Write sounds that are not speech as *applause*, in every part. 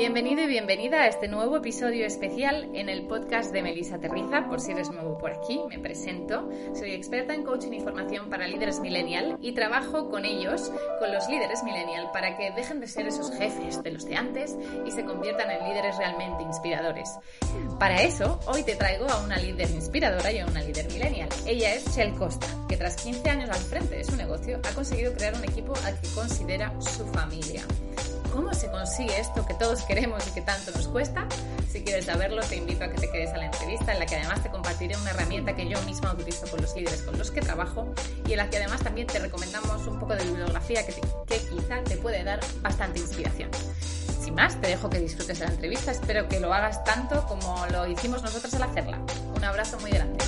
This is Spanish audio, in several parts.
Bienvenido y bienvenida a este nuevo episodio especial en el podcast de Melissa Terriza. Por si eres nuevo por aquí, me presento. Soy experta en coaching y formación para líderes millennial y trabajo con ellos, con los líderes millennial, para que dejen de ser esos jefes de los de antes y se conviertan en líderes realmente inspiradores. Para eso, hoy te traigo a una líder inspiradora y a una líder millennial. Ella es Shell Costa, que tras 15 años al frente de su negocio ha conseguido crear un equipo al que considera su familia. ¿Cómo se consigue esto que todos queremos y que tanto nos cuesta? Si quieres saberlo, te invito a que te quedes a la entrevista, en la que además te compartiré una herramienta que yo misma utilizo con los líderes con los que trabajo y en la que además también te recomendamos un poco de bibliografía que, que quizá te puede dar bastante inspiración. Sin más, te dejo que disfrutes de la entrevista, espero que lo hagas tanto como lo hicimos nosotros al hacerla. Un abrazo muy grande.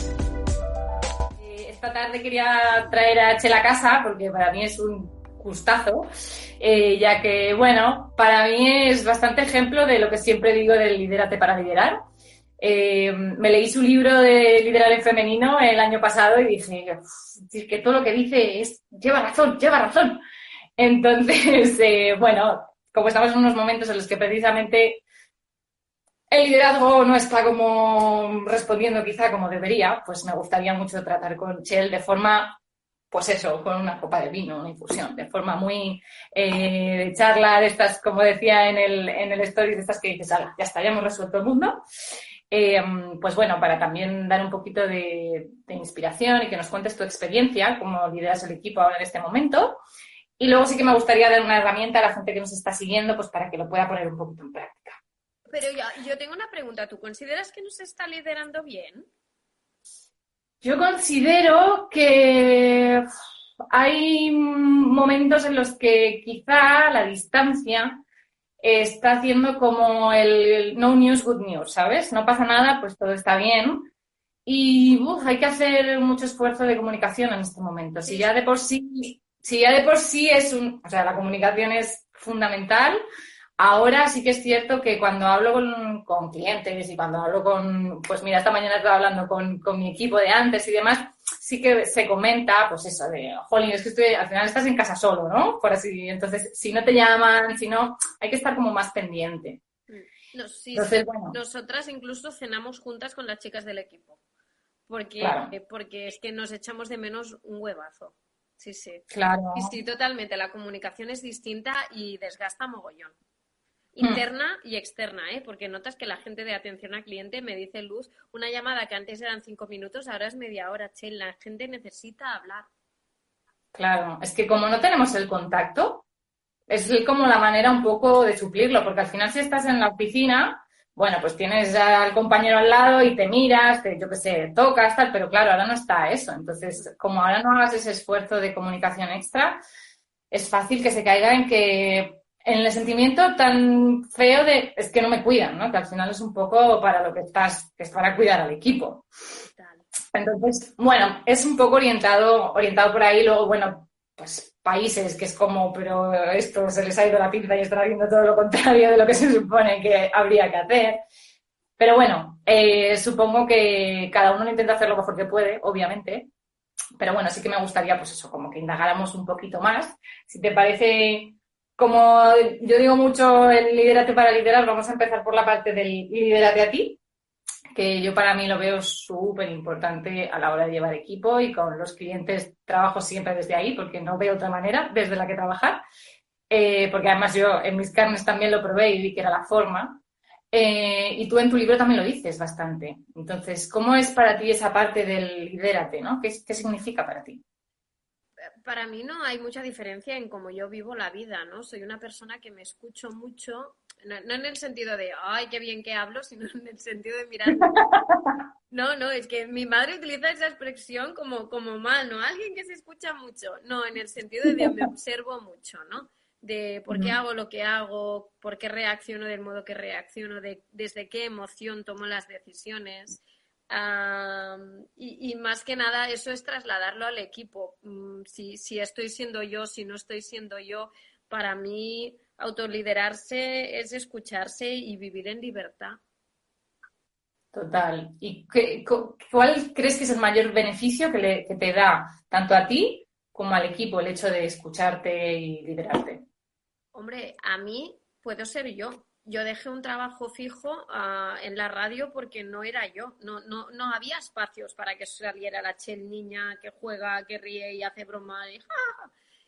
Eh, esta tarde quería traer a Chela a casa porque para mí es un gustazo, eh, ya que, bueno, para mí es bastante ejemplo de lo que siempre digo del liderate para liderar. Eh, me leí su libro de liderar en femenino el año pasado y dije, que todo lo que dice es, lleva razón, lleva razón. Entonces, *laughs* eh, bueno, como estamos en unos momentos en los que precisamente el liderazgo no está como respondiendo quizá como debería, pues me gustaría mucho tratar con Chell de forma pues eso, con una copa de vino, una infusión, de forma muy eh, charla de estas, como decía en el, en el story, de estas que dices, ya está, ya hemos resuelto el mundo. Eh, pues bueno, para también dar un poquito de, inspiración y que nos cuentes tu experiencia, cómo lideras el equipo ahora en este momento. Y luego sí que me gustaría dar una herramienta a la gente que nos está siguiendo, pues para que lo pueda poner un poquito en práctica. Pero yo tengo una pregunta. ¿Tú consideras que nos está liderando bien? Yo considero que hay momentos en los que quizá la distancia está haciendo como el no news, good news, ¿sabes? No pasa nada, pues todo está bien. Y hay que hacer mucho esfuerzo de comunicación en este momento. Si ya de por sí, si ya de por sí es un, o sea, la comunicación es fundamental, Ahora sí que es cierto que cuando hablo con, clientes y cuando hablo con, pues mira, esta mañana estaba hablando con, mi equipo de antes y demás, sí que se comenta, pues eso, de, jolín, es que estoy, al final estás en casa solo, ¿no? Por así, entonces, si no te llaman, si no, hay que estar como más pendiente. Mm. entonces, Nosotras incluso cenamos juntas con las chicas del equipo, porque, porque es que nos echamos de menos un huevazo. Sí, sí. Claro. Y sí, totalmente. La comunicación es distinta y desgasta mogollón. Hmm. interna y externa, ¿eh? porque notas que la gente de atención al cliente me dice Luz, una llamada que antes eran cinco minutos, ahora es media hora, che, la gente necesita hablar. Claro, es que como no tenemos el contacto, es como la manera un poco de suplirlo, porque al final si estás en la oficina, bueno, pues tienes al compañero al lado y te miras, te, yo qué sé, tocas, tal, pero claro, ahora no está eso. Entonces, como ahora no hagas ese esfuerzo de comunicación extra, es fácil que se caiga en que en el sentimiento tan feo de es que no me cuidan, ¿no? Que al final es un poco para lo que estás, que es para cuidar al equipo. Entonces, bueno, es un poco orientado, orientado por ahí, luego, bueno, pues países que es como, pero esto se les ha ido la pinza y están haciendo todo lo contrario de lo que se supone que habría que hacer. Pero bueno, eh, supongo que cada uno intenta hacer lo mejor que puede, obviamente. Pero bueno, sí que me gustaría, pues eso, como que indagáramos un poquito más. Si te parece, como yo digo mucho el liderate para liderar, vamos a empezar por la parte del liderate a ti, que yo para mí lo veo súper importante a la hora de llevar equipo y con los clientes trabajo siempre desde ahí porque no veo otra manera desde la que trabajar. Eh, porque además yo en mis carnes también lo probé y vi que era la forma. Eh, y tú en tu libro también lo dices bastante. Entonces, ¿cómo es para ti esa parte del lidérate? ¿no? ¿Qué, ¿Qué significa para ti? Para mí no hay mucha diferencia en cómo yo vivo la vida, ¿no? Soy una persona que me escucho mucho, no, en el sentido de, ay, qué bien que hablo, *laughs* sino en el sentido de mirar. *laughs* No, no, es que mi madre utiliza esa expresión como, como mal, ¿no? Alguien que se escucha mucho. No, en el sentido de me observo mucho, ¿no? De por qué hago lo que hago, por qué reacciono del modo que reacciono, de, desde qué emoción tomo las decisiones y, más que nada eso es trasladarlo al equipo. Mm, si, si estoy siendo yo, si no estoy siendo yo, para mí autoliderarse es escucharse y vivir en libertad. Total. ¿Y qué, cuál crees que es el mayor beneficio que, que te da tanto a ti como al equipo el hecho de escucharte y liderarte? Hombre, a mí puedo ser yo yo dejé un trabajo fijo ah, en la radio porque no era yo, no, no, no había espacios para que saliera la chel niña que juega, que ríe y hace broma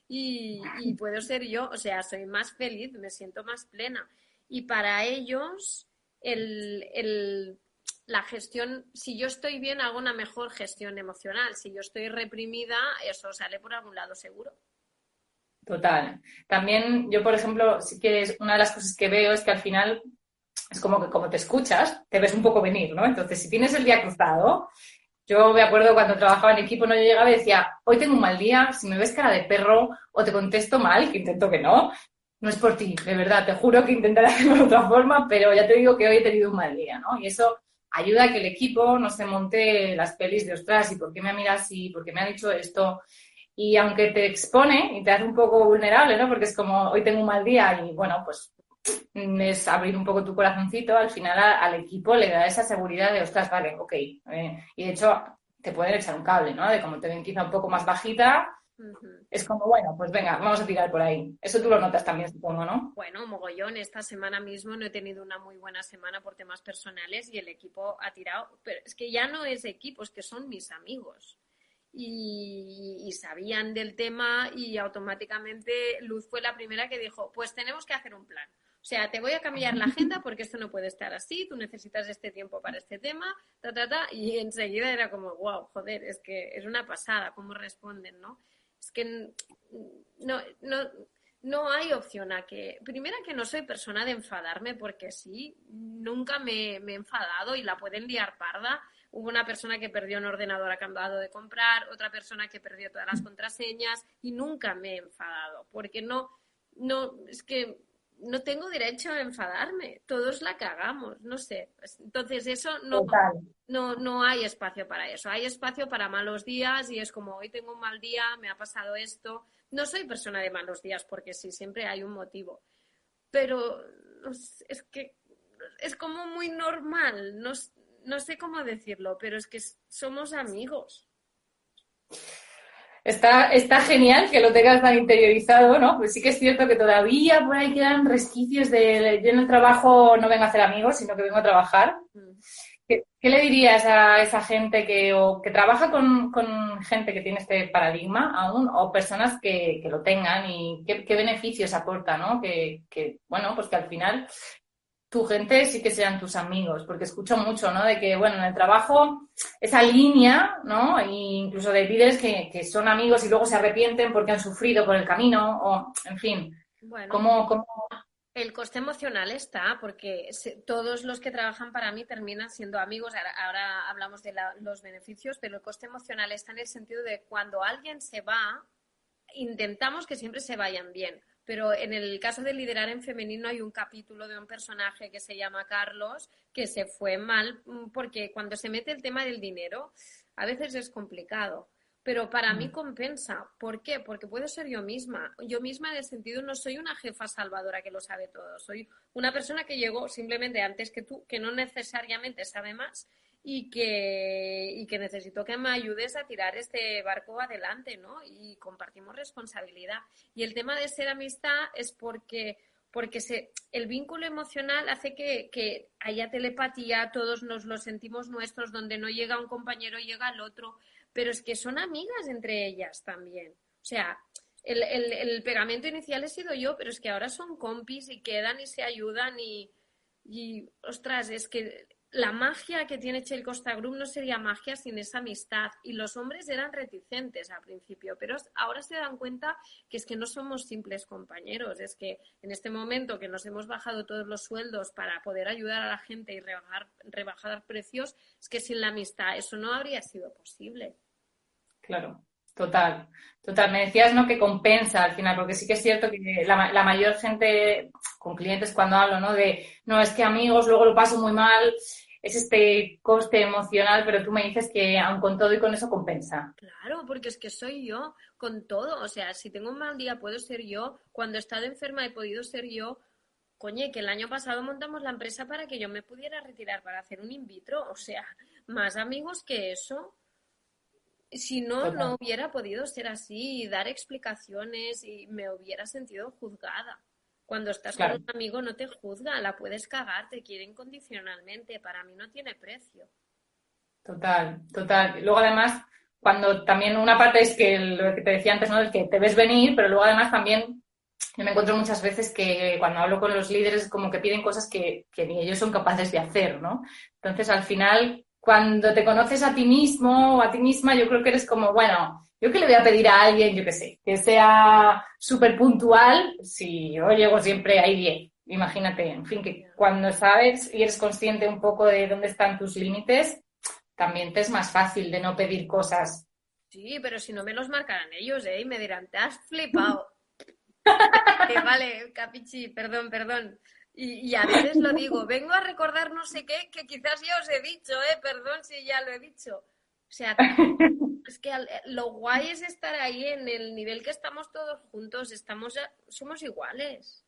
y, y, puedo ser yo, o sea, soy más feliz, me siento más plena. Y para ellos, el, el, la gestión, si yo estoy bien, hago una mejor gestión emocional. Si yo estoy reprimida, eso sale por algún lado seguro. Total. También yo, por ejemplo, sí que una de las cosas que veo es que al final es como que como te escuchas, te ves un poco venir, ¿no? Entonces, si tienes el día cruzado, yo me acuerdo cuando trabajaba en equipo, no yo llegaba y decía, hoy tengo un mal día, si me ves cara de perro o te contesto mal, que intento que no, no es por ti, de verdad, te juro que intentaré *laughs* hacerlo de otra forma, pero ya te digo que hoy he tenido un mal día, ¿no? Y eso ayuda a que el equipo no se monte las pelis de ostras, ¿y por qué me mira así? ¿Por qué me ha dicho esto? Y aunque te expone y te hace un poco vulnerable, ¿no? Porque es como hoy tengo un mal día y bueno, pues es abrir un poco tu corazoncito, al final al equipo le da esa seguridad de, ostras, vale, ok. Eh, y de hecho te pueden echar un cable, ¿no? De como te ven quizá un poco más bajita, es como, bueno, pues venga, vamos a tirar por ahí. Eso tú lo notas también, supongo, ¿no? Bueno, mogollón. Esta semana mismo no he tenido una muy buena semana por temas personales y el equipo ha tirado. Pero es que ya no es equipo, es que son mis amigos. Y, sabían del tema y automáticamente Luz fue la primera que dijo, pues tenemos que hacer un plan. O sea, te voy a cambiar la agenda porque esto no puede estar así, tú necesitas este tiempo para este tema, ta, ta, ta. Y enseguida era como, wow, joder, es que es una pasada cómo responden, ¿no? es que no, no, no hay opción a que, primera que no soy persona de enfadarme porque sí, nunca me, he enfadado y la pueden liar parda. Hubo una persona que perdió un ordenador acabado de comprar, otra persona que perdió todas las contraseñas y nunca me he enfadado porque no, no, es que no tengo derecho a enfadarme, todos la cagamos, no sé. Entonces eso no, no, no hay espacio para eso, hay espacio para malos días y es como hoy tengo un mal día, me ha pasado esto. No soy persona de malos días porque sí, siempre hay un motivo, pero es que es como muy normal, no, no sé cómo decirlo, pero es que somos amigos. Está, está genial que lo tengas tan interiorizado, ¿no? Pues sí que es cierto que todavía por ahí quedan resquicios de yo en el trabajo no vengo a hacer amigos, sino que vengo a trabajar. Mm. ¿Qué, le dirías a esa gente que, o, que trabaja con, con, gente que tiene este paradigma aún, o personas que, que lo tengan y qué, qué beneficios aporta, ¿no? Que, que, bueno, pues que al final tu gente sí que sean tus amigos, porque escucho mucho, ¿no? De que, bueno, en el trabajo, esa línea, ¿no? E incluso de líderes que, que, son amigos y luego se arrepienten porque han sufrido por el camino, o, en fin. Bueno, ¿cómo, cómo... El coste emocional está, porque todos los que trabajan para mí terminan siendo amigos. Ahora, hablamos de los beneficios, pero el coste emocional está en el sentido de cuando alguien se va, intentamos que siempre se vayan bien pero en el caso de liderar en femenino hay un capítulo de un personaje que se llama Carlos que se fue mal mm, porque cuando se mete el tema del dinero a veces es complicado. Pero para mí mm. compensa. ¿Por qué? Porque puedo ser yo misma. Yo misma en el sentido no soy una jefa salvadora que lo sabe todo. Soy una persona que llegó simplemente antes que tú, que no necesariamente sabe más y que, y que necesito que me ayudes a tirar este barco adelante, ¿no? Y compartimos responsabilidad. Y el tema de ser amistad es porque, porque se, el vínculo emocional hace que, que haya telepatía, todos nos lo sentimos nuestros, donde no llega un compañero, llega el otro, pero es que son amigas entre ellas también. O sea, el, el, pegamento inicial he sido yo, pero es que ahora son compis y quedan y se ayudan y, y ostras, es que la magia que tiene Chel Costa Group no sería magia sin esa amistad. Y los hombres eran reticentes al principio, pero ahora se dan cuenta que es que no somos simples compañeros. Es que en este momento que nos hemos bajado todos los sueldos para poder ayudar a la gente y rebajar, rebajar precios, es que sin la amistad eso no habría sido posible. Claro. Total, total. Me decías, ¿no? Que compensa al final, porque sí que es cierto que la, la, mayor gente con clientes cuando hablo, ¿no? De, no, es que amigos, luego lo paso muy mal, es este coste emocional, pero tú me dices que aun con todo y con eso compensa. Claro, porque es que soy yo con todo. O sea, si tengo un mal día puedo ser yo. Cuando he estado enferma he podido ser yo. Coño, que el año pasado montamos la empresa para que yo me pudiera retirar para hacer un in vitro. O sea, más amigos que eso. Si no, no hubiera podido ser así y dar explicaciones y me hubiera sentido juzgada. Cuando estás con un amigo no te juzga, la puedes cagar, te quiere incondicionalmente. Para mí no tiene precio. Total, total. Luego además, cuando también una parte es que lo que te decía antes, ¿no? El que te ves venir, pero luego además también yo me encuentro muchas veces que cuando hablo con los líderes como que piden cosas que, que ni ellos son capaces de hacer, ¿no? Entonces al final, cuando te conoces a ti mismo o a ti misma, yo creo que eres como, bueno, yo que le voy a pedir a alguien, yo qué sé, que sea súper puntual, si yo llego siempre ahí bien. Imagínate, en fin, que cuando sabes y eres consciente un poco de dónde están tus límites, también te es más fácil de no pedir cosas. Sí, pero si no me los marcarán ellos, ¿eh? Y me dirán, te has flipado. *laughs* vale, capichi, perdón, perdón. Y, y, a veces lo digo, vengo a recordar no sé qué, que quizás ya os he dicho, ¿eh? Perdón si ya lo he dicho. O sea, *laughs* es que eh, lo guay es estar ahí en el nivel que estamos todos juntos, estamos somos iguales.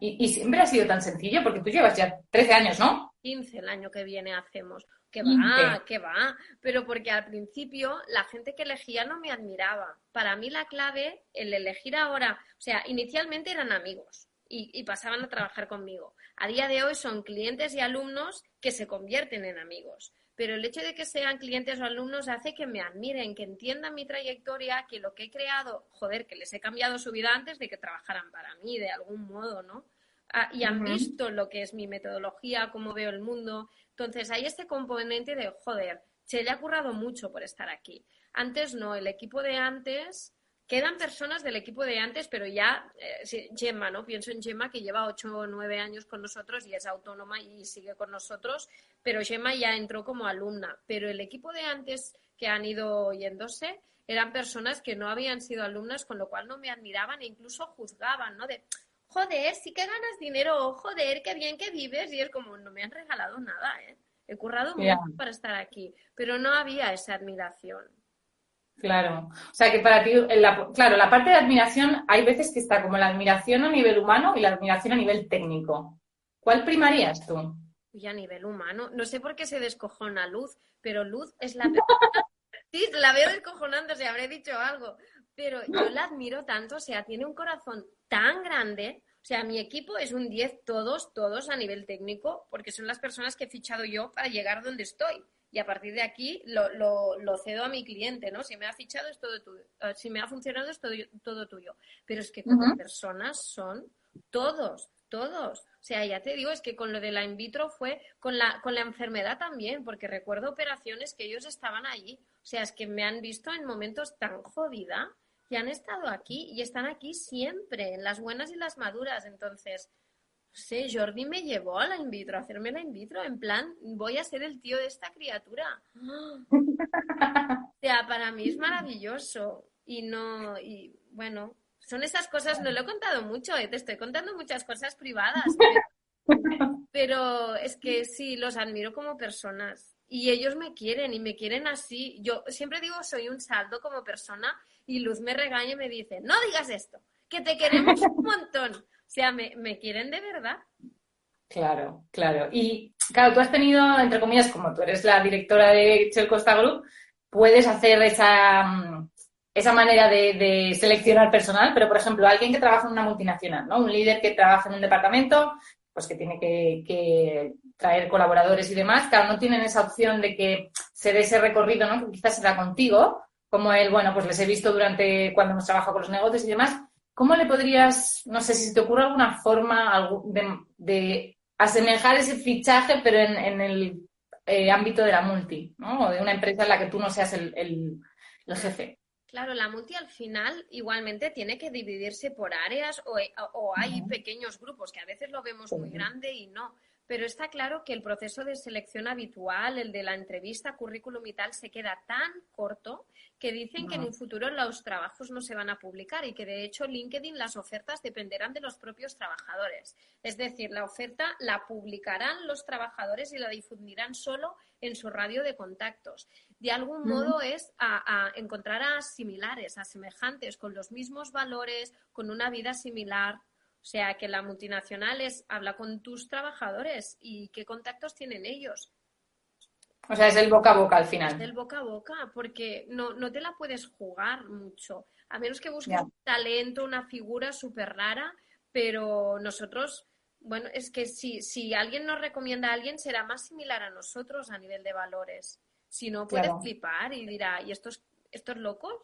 Y, siempre ha sido tan sencillo, porque tú llevas ya 13 años, ¿no? 15 el año que viene hacemos. Que va, que va. Pero porque al principio la gente que elegía no me admiraba. Para mí la clave, el elegir ahora, o sea, inicialmente eran amigos y, y pasaban a trabajar conmigo. A día de hoy son clientes y alumnos que se convierten en amigos pero el hecho de que sean clientes o alumnos hace que me admiren, que entiendan mi trayectoria, que lo que he creado, joder, que les he cambiado su vida antes de que trabajaran para mí, de algún modo, ¿no? Ah, y han visto lo que es mi metodología, cómo veo el mundo. Entonces, hay este componente de, joder, se le ha currado mucho por estar aquí. Antes no, el equipo de antes Quedan personas del equipo de antes, pero ya, eh, Gemma, ¿no? Pienso en Gemma que lleva ocho o nueve años con nosotros y es autónoma y sigue con nosotros, pero Gemma ya entró como alumna. Pero el equipo de antes que han ido yéndose eran personas que no habían sido alumnas, con lo cual no me admiraban e incluso juzgaban, ¿no? De, joder, sí que ganas dinero, joder, qué bien que vives. Y es como, no me han regalado nada, ¿eh? He currado mucho para estar aquí, pero no había esa admiración. Claro. O sea que para ti, claro, la parte de admiración, hay veces que está como la admiración a nivel humano y la admiración a nivel técnico. ¿Cuál primarías tú? Y a nivel humano. No sé por qué se descojona Luz, pero Luz es la *laughs* persona. sí, la veo descojonándose, habré dicho algo. Pero yo la admiro tanto, o sea, tiene un corazón tan grande. O sea, mi equipo es un 10 todos, todos a nivel técnico, porque son las personas que he fichado yo para llegar donde estoy y a partir de aquí lo, lo, cedo a mi cliente, ¿no? Si me ha fichado es todo tuyo, eh, si me ha funcionado es todo, todo tuyo. Pero es que como personas son todos, todos. O sea, ya te digo, es que con lo de la in vitro fue con la, con la enfermedad también, porque recuerdo operaciones que ellos estaban allí. O sea, es que me han visto en momentos tan jodida y han estado aquí y están aquí siempre, en las buenas y las maduras. Entonces, sé, Jordi me llevó a la in vitro, a hacerme la in vitro, en plan, voy a ser el tío de esta criatura. *laughs* o sea, para mí es maravilloso. Y no, y bueno, son esas cosas, no lo he contado mucho, eh, te estoy contando muchas cosas privadas. *laughs* pero es que sí, los admiro como personas. Y ellos me quieren y me quieren así. Yo siempre digo, soy un saldo como persona y Luz me regaña y me dice, no digas esto, que te queremos un montón. O sea, me, quieren de verdad. Claro, claro. Y claro, tú has tenido, entre comillas, como tú eres la directora de Shell Costa Group, puedes hacer esa, mm, esa manera de, seleccionar personal, pero por ejemplo, alguien que trabaja en una multinacional, ¿no? Un líder que trabaja en un departamento, pues que tiene que, traer colaboradores y demás, claro, no tienen esa opción de que se dé ese recorrido, ¿no? Que quizás será contigo, como él, bueno, pues les he visto durante cuando hemos trabajado con los negocios y demás, ¿Cómo le podrías, no sé si te ocurre alguna forma de, asemejar ese fichaje, pero en, el eh, ámbito de la multi, ¿no? O de una empresa en la que tú no seas el, jefe. Claro, la multi al final igualmente tiene que dividirse por áreas o, hay pequeños grupos que a veces lo vemos muy grande y no. Pero está claro que el proceso de selección habitual, el de la entrevista, currículum y tal, se queda tan corto que dicen que en un futuro los trabajos no se van a publicar y que de hecho LinkedIn las ofertas dependerán de los propios trabajadores. Es decir, la oferta la publicarán los trabajadores y la difundirán solo en su radio de contactos. De algún modo es a, encontrar a similares, a semejantes, con los mismos valores, con una vida similar. O sea, que la multinacional es, habla con tus trabajadores y qué contactos tienen ellos. O sea, es el boca a boca al final. Es el boca a boca, porque no, no te la puedes jugar mucho. A menos que busques un talento, una figura súper rara, pero nosotros, bueno, es que si, si alguien nos recomienda a alguien, será más similar a nosotros a nivel de valores. Si no, puede flipar y dirá, ¿y estos, estos locos?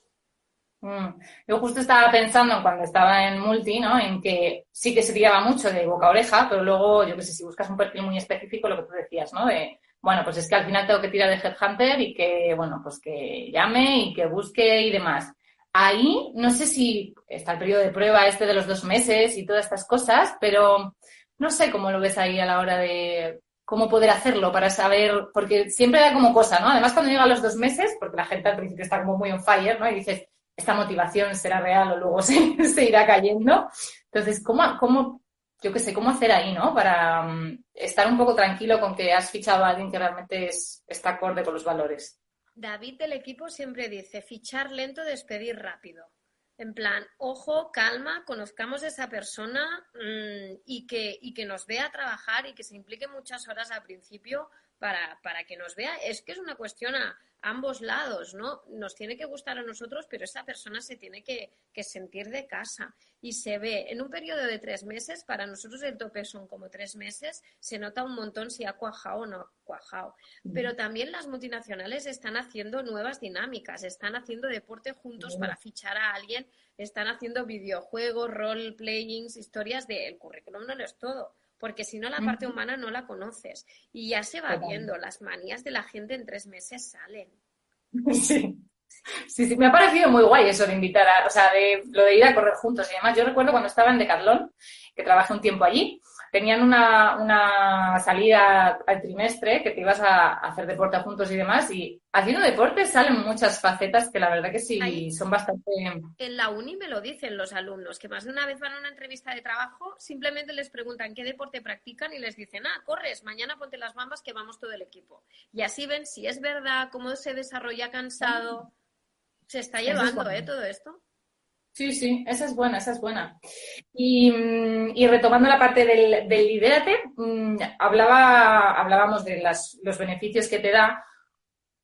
Mm. Yo justo estaba pensando cuando estaba en multi, ¿no? En que sí que se tiraba mucho de boca a oreja, pero luego, yo qué sé, si buscas un perfil muy específico, lo que tú decías, ¿no? De, bueno, pues es que al final tengo que tirar de Headhunter y que, bueno, pues que llame y que busque y demás. Ahí, no sé si está el periodo de prueba este de los dos meses y todas estas cosas, pero no sé cómo lo ves ahí a la hora de cómo poder hacerlo para saber, porque siempre da como cosa, ¿no? Además, cuando llega los dos meses, porque la gente al principio está como muy on fire, ¿no? Y dices, esta motivación será real o luego *laughs* se, irá cayendo. Entonces, ¿cómo, cómo yo qué sé, cómo hacer ahí, ¿no? Para mm, estar un poco tranquilo con que has fichado a alguien que realmente es, está acorde con los valores. David del equipo siempre dice, fichar lento, despedir rápido. En plan, ojo, calma, conozcamos a esa persona mm, y, que, y que nos vea trabajar y que se implique muchas horas al principio para, para que nos vea. Es que es una cuestión a, ambos lados, ¿no? Nos tiene que gustar a nosotros, pero esa persona se tiene que, sentir de casa. Y se ve en un periodo de tres meses, para nosotros el tope son como tres meses, se nota un montón si ha cuajado o no ha cuajado. Pero también las multinacionales están haciendo nuevas dinámicas, están haciendo deporte juntos para fichar a alguien, están haciendo videojuegos, role-playings, historias de el currículum no lo es todo porque si no la parte humana no la conoces. Y ya se va viendo, las manías de la gente en tres meses salen. Sí. Sí, sí, me ha parecido muy guay eso de invitar a, o sea, de lo de ir a correr juntos y además yo recuerdo cuando estaba en Decathlon, que trabajé un tiempo allí, tenían una, una salida al trimestre que te ibas a, hacer deporte juntos y demás. Y haciendo deporte salen muchas facetas que la verdad que sí son bastante. En la uni me lo dicen los alumnos, que más de una vez van a una entrevista de trabajo, simplemente les preguntan qué deporte practican y les dicen, ah, corres, mañana ponte las bambas que vamos todo el equipo. Y así ven si es verdad, cómo se desarrolla cansado. Se está llevando, ¿eh? Todo esto. Sí, sí, esa es buena, esa es buena. Y, mm, retomando la parte del, del lidérate, mm, hablaba, hablábamos de las, los beneficios que te da.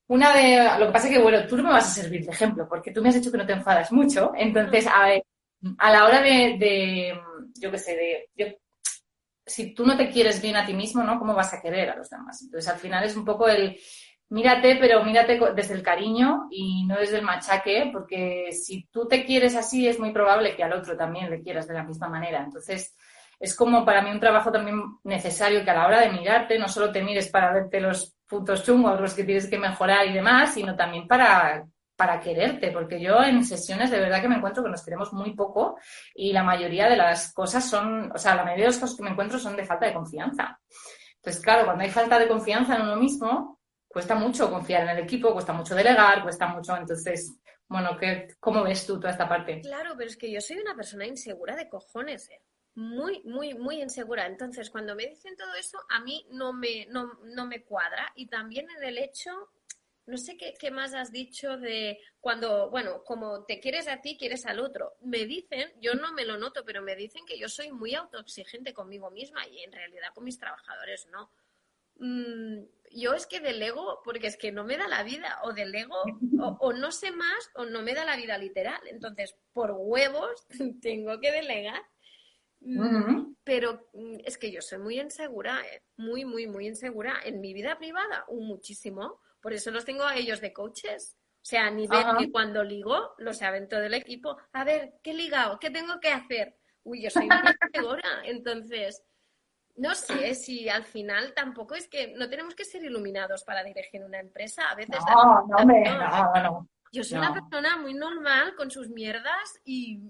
Una de, lo que pasa es que, bueno, tú no me vas a servir de ejemplo, porque tú me has dicho que no te enfadas mucho. Entonces, a, a la hora de, yo qué sé, de, si tú no te quieres bien a ti mismo, ¿no? ¿Cómo vas a querer a los demás? Entonces, al final es un poco el, mírate, pero mírate desde el cariño y no desde el machaque, porque si tú te quieres así, es muy probable que al otro también le quieras de la misma manera. Entonces, es como para mí un trabajo también necesario que a la hora de mirarte, no solo te mires para verte los puntos chungos, los que tienes que mejorar y demás, sino también para, para quererte, porque yo en sesiones de verdad que me encuentro que nos queremos muy poco y la mayoría de las cosas son, o sea, la mayoría de las cosas que me encuentro son de falta de confianza. Entonces, claro, cuando hay falta de confianza en uno mismo, cuesta mucho confiar en el equipo, cuesta mucho delegar, cuesta mucho, entonces, bueno, ¿qué, ¿cómo ves tú toda esta parte? Claro, pero es que yo soy una persona insegura de cojones, ¿eh? muy, muy, muy insegura. Entonces, cuando me dicen todo eso, a mí no me, no, no me cuadra. Y también en el hecho, no sé qué, qué, más has dicho de cuando, bueno, como te quieres a ti, quieres al otro. Me dicen, yo no me lo noto, pero me dicen que yo soy muy autoexigente conmigo misma y en realidad con mis trabajadores no. Mm, yo es que delego porque es que no me da la vida, o delego, o, no sé más, o no me da la vida literal. Entonces, por huevos, *laughs* tengo que delegar. Mm, pero mm, es que yo soy muy insegura, eh, muy, muy, muy insegura. En mi vida privada, muchísimo. Por eso los tengo a ellos de coaches. O sea, nivel que cuando ligo, lo saben todo el equipo. A ver, ¿qué he ligado? ¿Qué tengo que hacer? Uy, yo soy muy insegura. Entonces, no sé si al final tampoco es que no tenemos que ser iluminados para dirigir una empresa. A veces. No, no, no, no, Yo soy una persona muy normal con sus mierdas y.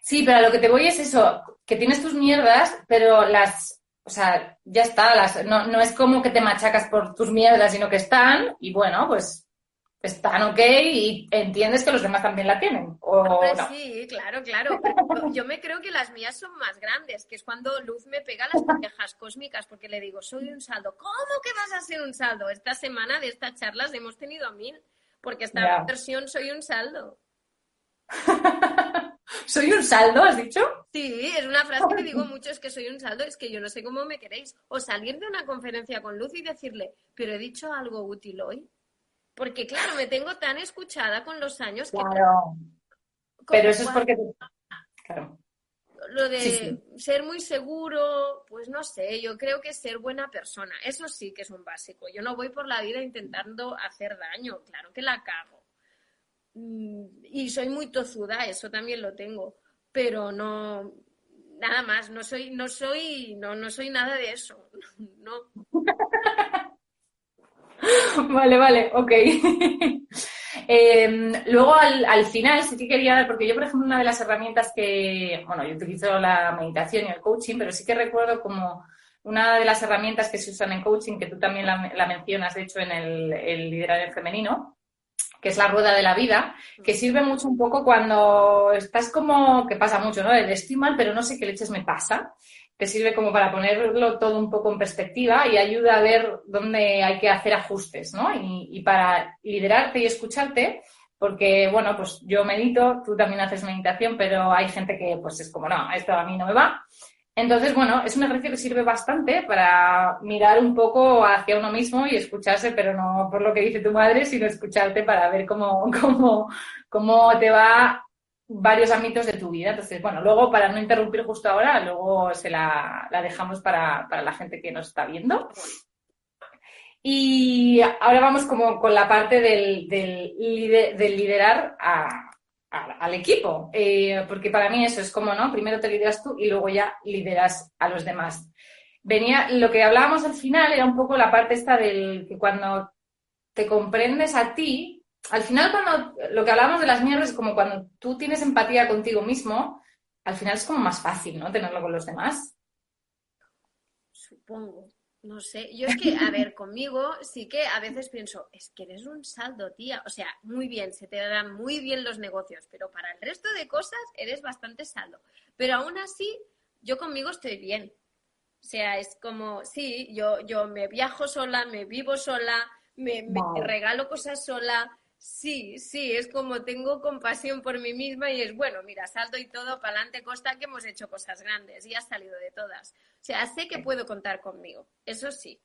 Sí, pero a lo que te voy es eso, que tienes tus mierdas, pero las. O sea, ya está, las, no, no es como que te machacas por tus mierdas, sino que están, y bueno, pues están ok y entiendes que los demás también la tienen. ¿o Sí, claro, claro. Pero yo me creo que las mías son más grandes, que es cuando Luz me pega las parejas cósmicas, porque le digo, soy un saldo. ¿Cómo que vas a ser un saldo? Esta semana de estas charlas hemos tenido a mil, porque esta versión soy un saldo. *laughs* ¿Soy un saldo, has dicho? Sí, es una frase que digo mucho, es que soy un saldo, es que yo no sé cómo me queréis. O salir de una conferencia con Luz y decirle, pero he dicho algo útil hoy. Porque, claro, me tengo tan escuchada con los años que... Claro. Pero eso es porque... Claro. lo de ser muy seguro, pues no sé, yo creo que ser buena persona, eso sí que es un básico. Yo no voy por la vida intentando hacer daño, claro que la cago. Mm, y soy muy tozuda, eso también lo tengo, pero no, nada más, no soy, no soy, no, no soy nada de eso, *laughs* no. *laughs* *laughs* Vale, vale, ok. *laughs* Em, luego al, final sí que quería dar, porque yo por ejemplo una de las herramientas que, bueno, yo utilizo la meditación y el coaching, pero sí que recuerdo como una de las herramientas que se usan en coaching, que tú también la, mencionas, de hecho, en el, el liderazgo femenino, que es la rueda de la vida, que sirve mucho un poco cuando estás como, que pasa mucho, ¿no? De estoy mal, pero no sé qué leches me pasa te sirve como para ponerlo todo un poco en perspectiva y ayuda a ver dónde hay que hacer ajustes, ¿no? Y, para liderarte y escucharte, porque, bueno, pues yo medito, tú también haces meditación, pero hay gente que, pues es como, no, esto a mí no me va. Entonces, bueno, es un ejercicio que sirve bastante para mirar un poco hacia uno mismo y escucharse, pero no por lo que dice tu madre, sino escucharte para ver cómo, *laughs* cómo, cómo te va varios ámbitos de tu vida. Entonces, bueno, luego para no interrumpir justo ahora, luego se la, dejamos para, la gente que nos está viendo. Y ahora vamos como con la parte del, del, liderar al equipo, eh, porque para mí eso es como, ¿no? Primero te lideras tú y luego ya lideras a los demás. Venía, lo que hablábamos al final era un poco la parte esta del que cuando te comprendes a ti, al final cuando lo que hablábamos de las mierdas es como cuando tú tienes empatía contigo mismo, al final es como más fácil, ¿no? Tenerlo con los demás. Supongo. No sé, yo es que, a ver, *laughs* conmigo sí que a veces pienso, es que eres un saldo, tía. O sea, muy bien, se te dan muy bien los negocios, pero para el resto de cosas eres bastante saldo. Pero aún así, yo conmigo estoy bien. O sea, es como, sí, yo, yo me viajo sola, me vivo sola, me, me regalo cosas sola, Sí, sí, es como tengo compasión por mí misma y es bueno, mira, salto y todo para adelante, costa que hemos hecho cosas grandes y has salido de todas. O sea, sé que puedo contar conmigo, eso sí,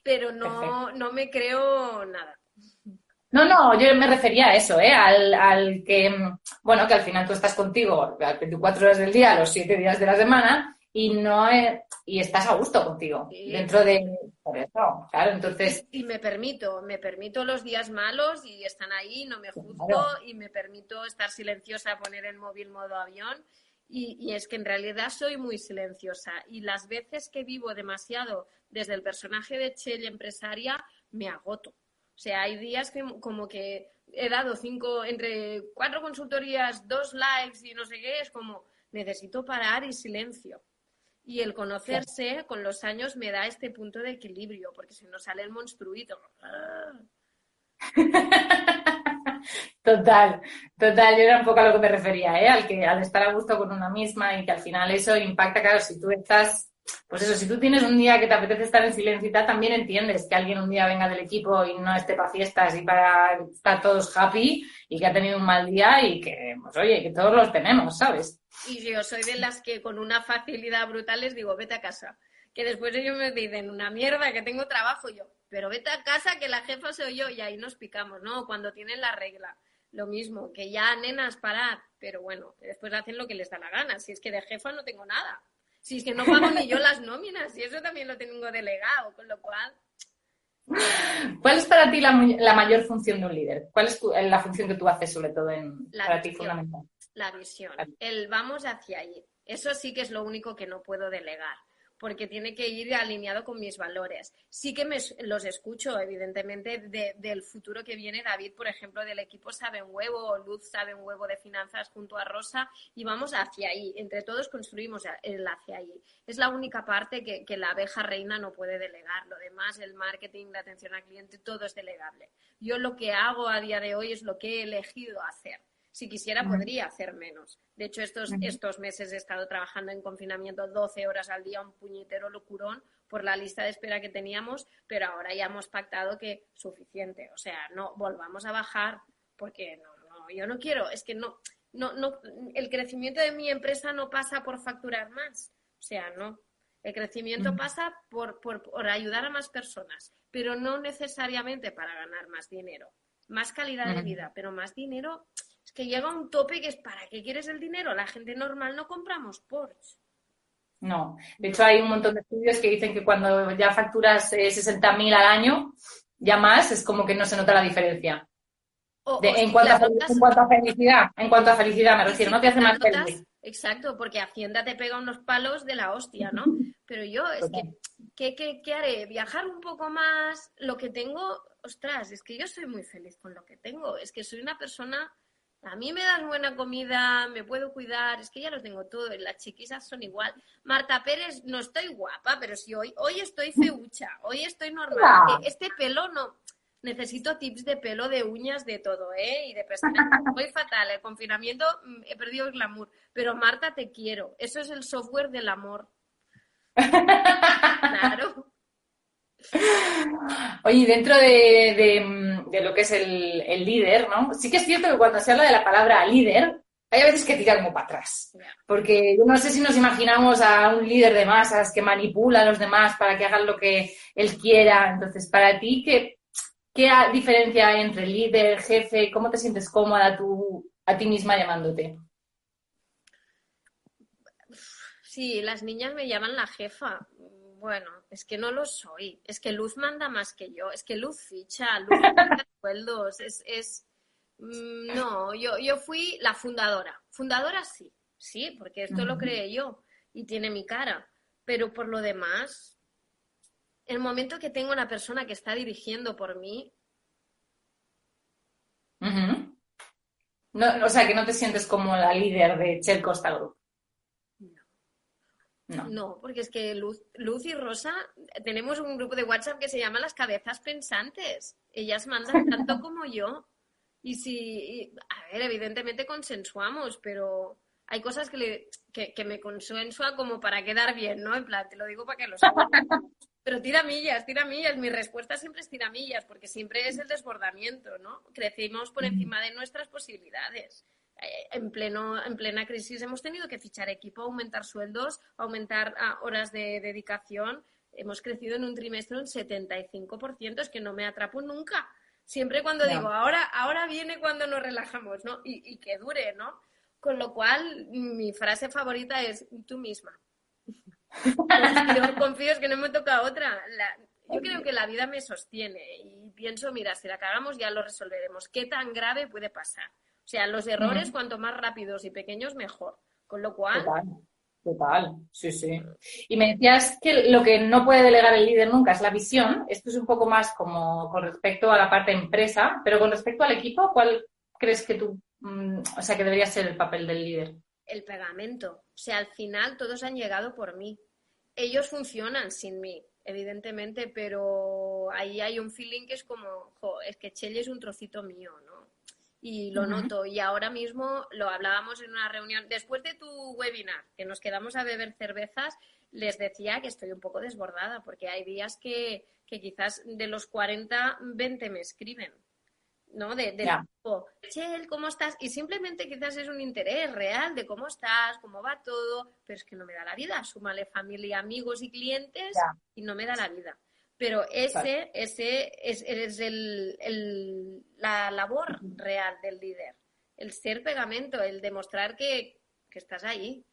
pero no, no me creo nada. No, no, yo me refería a eso, ¿eh? Al, al, que, bueno, que al final tú estás contigo las 24 horas del día, los 7 días de la semana y no y estás a gusto contigo dentro de por eso, claro, entonces y me permito, me permito los días malos y están ahí, no me juzgo y me permito estar silenciosa, poner el móvil modo avión y, y, es que en realidad soy muy silenciosa y las veces que vivo demasiado desde el personaje de Chell empresaria me agoto. O sea, hay días que como que he dado cinco, entre cuatro consultorías, dos likes y no sé qué, es como necesito parar y silencio. Y el conocerse con los años me da este punto de equilibrio, porque si no sale el monstruito. *laughs* Total, total, yo era un poco a lo que me refería, ¿eh? al que al estar a gusto con una misma y que al final eso impacta, claro, si tú estás, pues eso, si tú tienes un día que te apetece estar en silencio y tal, también entiendes que alguien un día venga del equipo y no esté para fiestas y para estar todos happy y que ha tenido un mal día y que, pues oye, que todos los tenemos, ¿sabes? Y yo soy de las que con una facilidad brutal les digo, vete a casa. Que después ellos me dicen, una mierda, que tengo trabajo yo. Pero vete a casa, que la jefa soy yo. Y ahí nos picamos, ¿no? Cuando tienen la regla. Lo mismo, que ya nenas parar. Pero bueno, después hacen lo que les da la gana. Si es que de jefa no tengo nada. Si es que no pago ni yo las nóminas. Y eso también lo tengo delegado. Con lo cual, ¿Cuál es para ti la, mayor función de un líder? ¿Cuál es la función que tú haces sobre todo en, para ti fundamental? La visión, el vamos hacia allí. Eso sí que es lo único que no puedo delegar, porque tiene que ir alineado con mis valores. Sí que me, los escucho, evidentemente, del futuro que viene. David, por ejemplo, del equipo sabe un huevo, o Luz sabe un huevo de finanzas junto a Rosa, y vamos hacia ahí. Entre todos construimos el hacia allí. Es la única parte que, que la abeja reina no puede delegar. Lo demás, el marketing, la atención al cliente, todo es delegable. Yo lo que hago a día de hoy es lo que he elegido hacer si quisiera, podría hacer menos. De hecho, estos, estos meses he estado trabajando en confinamiento 12 horas al día, un puñetero locurón por la lista de espera que teníamos, pero ahora ya hemos pactado que suficiente. O sea, no volvamos a bajar porque no, no, yo no quiero, es que no, no, no, el crecimiento de mi empresa no pasa por facturar más. O sea, no. El crecimiento pasa por, por, por ayudar a más personas, pero no necesariamente para ganar más dinero. Más calidad de vida, pero más dinero que llega un tope que es ¿para qué quieres el dinero? La gente normal no compramos Porsche. No, de hecho hay un montón de estudios que dicen que cuando ya facturas eh, 60.000 al año, ya más, es como que no se nota la diferencia. O- De- o en, cuanto a, las fel- notas- en cuanto a felicidad, en cuanto a felicidad me refiero, sí, no te hace más notas- feliz. Exacto, porque Hacienda te pega unos palos de la hostia, ¿no? *laughs* Pero yo, es que, Total. ¿qué, qué, qué haré? ¿Viajar un poco más? Lo que tengo, ostras, es que yo soy muy feliz con lo que tengo. Es que soy una persona, a mí me das buena comida, me puedo cuidar, es que ya lo tengo todo, y las chiquisas son igual. Marta Pérez, no estoy guapa, pero si hoy, hoy estoy feucha, hoy estoy normal. Este pelo no, necesito tips de pelo, de uñas, de todo, ¿eh? Y de pestañas. Voy fatal, el confinamiento mm, he perdido el glamour. Pero Marta, te quiero. Eso es el software del amor. *laughs* Claro. Oye, dentro de, de- de lo que es el, el líder, ¿no? Sí que es cierto que cuando se habla de la palabra líder, hay a veces que tira como para atrás. Porque yo no sé si nos imaginamos a un líder de masas que manipula a los demás para que hagan lo que él quiera. Entonces, para ti, ¿qué, qué diferencia hay entre líder, jefe? ¿Cómo te sientes cómoda tú a ti misma llamándote? Sí, las niñas me llaman la jefa. Bueno, es que no lo soy. Es que Luz manda más que yo. Es que Luz ficha, Luz ficha *laughs* sueldos. Es, es... mm, No, yo, yo fui la fundadora. Fundadora sí, sí, porque esto lo creé yo y tiene mi cara. Pero por lo demás, el momento que tengo una persona que está dirigiendo por mí. No, o sea, que no te sientes como la líder de Shell Costa Group. No. No, porque es que Luz, Luz y Rosa tenemos un grupo de WhatsApp que se llama Las Cabezas Pensantes. Ellas mandan *laughs* tanto como yo. Y si, y- a ver, evidentemente consensuamos, pero hay cosas que, le- que, que me consensua como para quedar bien, ¿no? En plan, te lo digo para que lo sepas. *laughs* Pero tira millas, tira millas. Mi respuesta siempre es tira millas, porque siempre es el desbordamiento, ¿no? Crecimos por encima de nuestras posibilidades. Eh, En, pleno, en plena crisis hemos tenido que fichar equipo, aumentar sueldos, aumentar ah, horas de dedicación. Hemos crecido en un trimestre un 75%, es que no me atrapo nunca. Siempre cuando digo, ahora, ahora viene cuando nos relajamos, ¿no? Y, y que dure, ¿no? Con lo cual, mi frase favorita es tú misma. Confío, confío, es que no me toca otra. La- yo creo que la vida me sostiene y pienso, mira, si la cagamos ya lo resolveremos. ¿Qué tan grave puede pasar? O sea, los errores, cuanto más rápidos y pequeños, mejor. Con lo cual, Total, total, sí, sí. Y me decías que lo que no puede delegar el líder nunca es la visión. Esto es un poco más como con respecto a la parte empresa, pero con respecto al equipo, ¿cuál crees que tú, mm, o sea, que debería ser el papel del líder? el pegamento. O sea, al final todos han llegado por mí. Ellos funcionan sin mí, evidentemente, pero ahí hay un feeling que es como, jo, es que Chelle es un trocito mío, ¿no? Y lo noto. Y ahora mismo lo hablábamos en una reunión. Después de tu webinar, que nos quedamos a beber cervezas, les decía que estoy un poco desbordada, porque hay días que, que quizás de los 40, 20 me escriben. ¿no? De, Ya. tipo, Chel, ¿cómo estás? Y simplemente quizás es un interés real de cómo estás, cómo va todo, pero es que no me da la vida. Súmale familia, amigos y clientes y no me da la vida. Pero ese, ese es, es el, el- la labor real del líder. El ser pegamento, el demostrar que, que estás ahí.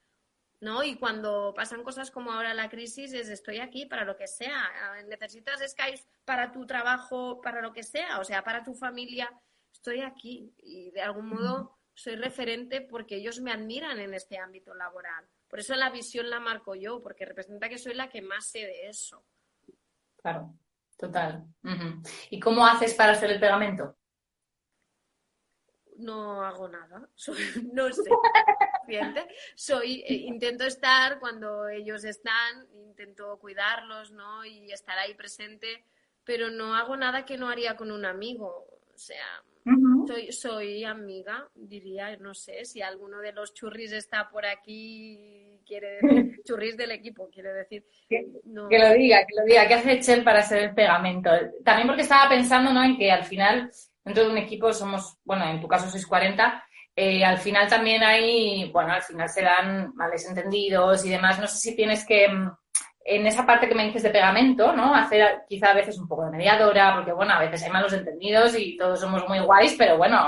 ¿no? Y cuando pasan cosas como ahora la crisis, es estoy aquí para lo que sea. Necesitas Skype para tu trabajo, para lo que sea, o sea, para tu familia, estoy aquí. Y de algún modo soy referente porque ellos me admiran en este ámbito laboral. Por eso la visión la marco yo, porque representa que soy la que más sé de eso. Claro, total. ¿Y cómo haces para hacer el pegamento? no hago nada, *laughs* soy, no sé, soy, eh, intento estar cuando ellos están, intento cuidarlos, ¿no? Y estar ahí presente, pero no hago nada que no haría con un amigo, o sea, soy, soy amiga, diría, no sé, si alguno de los churris está por aquí, quiere decir, *laughs* churris del equipo, quiere decir, no. Que lo diga, que lo diga. ¿Qué hace Chel para hacer el pegamento? También porque estaba pensando, ¿no? En que al final, dentro de un equipo somos, bueno, en tu caso sois 40, eh, al final también hay, bueno, al final se dan males entendidos y demás. No sé si tienes que, mm, en esa parte que me dices de pegamento, ¿no? Hacer quizá a veces un poco de mediadora, porque bueno, a veces hay malos entendidos y todos somos muy guays, pero bueno,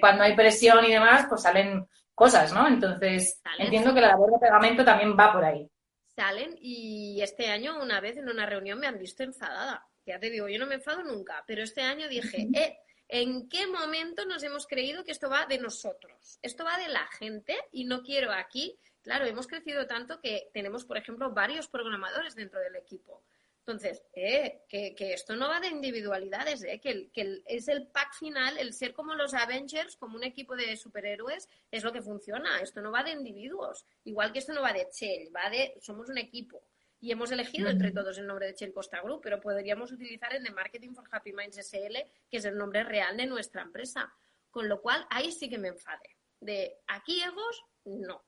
cuando hay presión y demás, pues salen cosas, ¿no? Entonces, entiendo que la labor de pegamento también va por ahí. Salen y este año una vez en una reunión me han visto enfadada. Ya te digo, yo no me enfado nunca, pero este año dije, *laughs* eh, ¿en qué momento nos hemos creído que esto va de nosotros? Esto va de la gente y no quiero aquí Claro, hemos crecido tanto que tenemos, por ejemplo, varios programadores dentro del equipo. Entonces, eh, que, esto no va de individualidades, eh, que, es el pack final, el ser como los Avengers, como un equipo de superhéroes, es lo que funciona. Esto no va de individuos. Igual que esto no va de Shell, va de somos un equipo. Y hemos elegido entre todos el nombre de Shell Costa Group, pero podríamos utilizar el de Marketing for Happy Minds SL, que es el nombre real de nuestra empresa. Con lo cual, ahí sí que me enfade. De aquí egos, no